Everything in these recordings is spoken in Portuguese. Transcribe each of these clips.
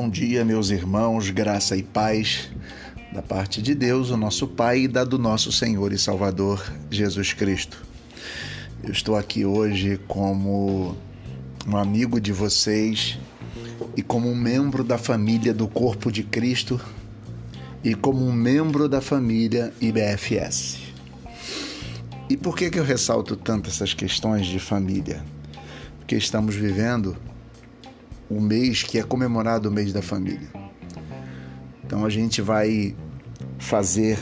Bom dia, meus irmãos, graça e paz da parte de Deus, o nosso Pai, e da do nosso Senhor e Salvador Jesus Cristo. Eu estou aqui hoje como um amigo de vocês e como um membro da família do Corpo de Cristo e como um membro da família IBFS. E por que, que eu ressalto tanto essas questões de família? Porque estamos vivendo o mês que é comemorado o mês da família. Então a gente vai fazer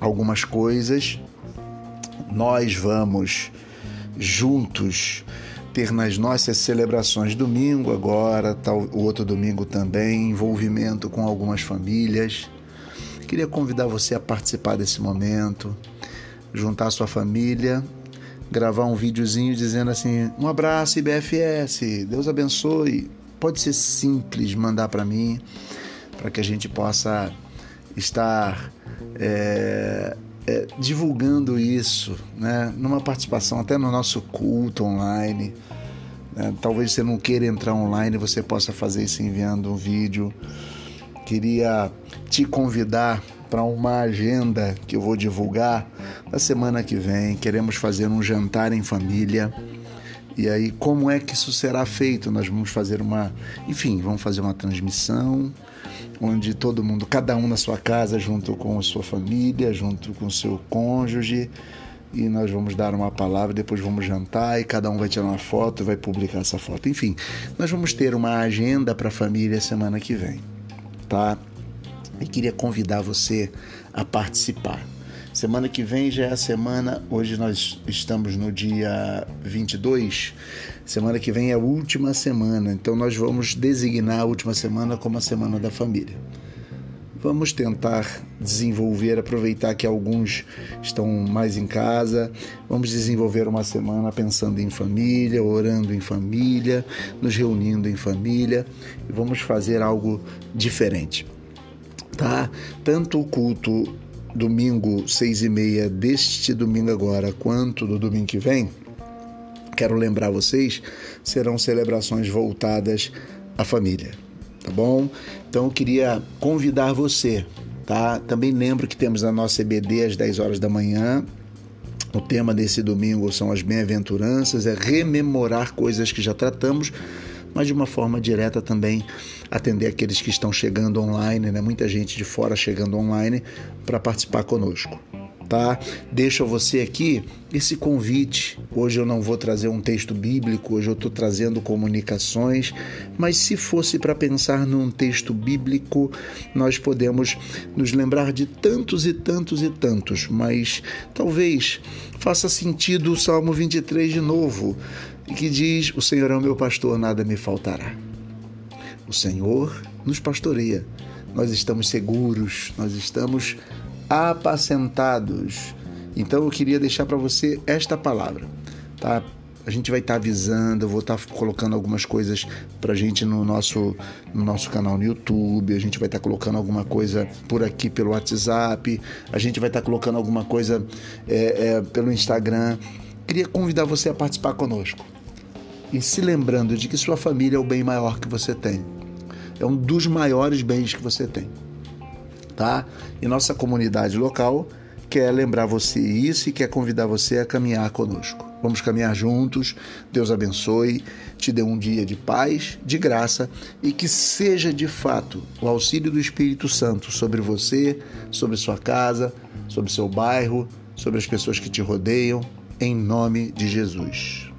algumas coisas, nós vamos juntos ter nas nossas celebrações domingo agora, tal, o outro domingo também, envolvimento com algumas famílias. Queria convidar você a participar desse momento, juntar sua família, gravar um videozinho dizendo assim: um abraço IBFS, Deus abençoe, pode ser simples mandar para mim, para que a gente possa estar é, é, divulgando isso, né? numa participação até no nosso culto online. Né? Talvez você não queira entrar online, você possa fazer isso enviando um vídeo. Queria te convidar para uma agenda que eu vou divulgar na semana que vem. Queremos fazer um jantar em família e aí, como é que isso será feito? Nós vamos fazer uma, enfim, vamos fazer uma transmissão onde todo mundo, cada um na sua casa, junto com a sua família, junto com o seu cônjuge, e nós vamos dar uma palavra, depois vamos jantar e cada um vai tirar uma foto e vai publicar essa foto. Enfim, nós vamos ter uma agenda para a família semana que vem, tá? E queria convidar você a participar. Semana que vem já é a semana, hoje nós estamos no dia 22, semana que vem é a última semana, então nós vamos designar a última semana como a semana da família. Vamos tentar desenvolver, aproveitar que alguns estão mais em casa, vamos desenvolver uma semana pensando em família, orando em família, nos reunindo em família e vamos fazer algo diferente tá? Tanto o culto domingo, seis e meia deste domingo agora, quanto do domingo que vem, quero lembrar vocês, serão celebrações voltadas à família, tá bom? Então eu queria convidar você, tá? Também lembro que temos a nossa EBD às 10 horas da manhã. O tema desse domingo são as bem-aventuranças, é rememorar coisas que já tratamos mas de uma forma direta também atender aqueles que estão chegando online, né? Muita gente de fora chegando online para participar conosco. Tá? Deixo a você aqui esse convite. Hoje eu não vou trazer um texto bíblico, hoje eu estou trazendo comunicações, mas se fosse para pensar num texto bíblico, nós podemos nos lembrar de tantos e tantos e tantos, mas talvez faça sentido o Salmo 23 de novo que diz: O Senhor é o meu pastor, nada me faltará. O Senhor nos pastoreia. Nós estamos seguros, nós estamos apacentados. Então eu queria deixar para você esta palavra, tá? A gente vai estar tá avisando, eu vou estar tá colocando algumas coisas para gente no nosso, no nosso canal no YouTube, a gente vai estar tá colocando alguma coisa por aqui pelo WhatsApp, a gente vai estar tá colocando alguma coisa é, é, pelo Instagram. Queria convidar você a participar conosco e se lembrando de que sua família é o bem maior que você tem. É um dos maiores bens que você tem. Tá? E nossa comunidade local quer lembrar você isso e quer convidar você a caminhar conosco. Vamos caminhar juntos. Deus abençoe, te dê um dia de paz, de graça e que seja de fato o auxílio do Espírito Santo sobre você, sobre sua casa, sobre seu bairro, sobre as pessoas que te rodeiam, em nome de Jesus.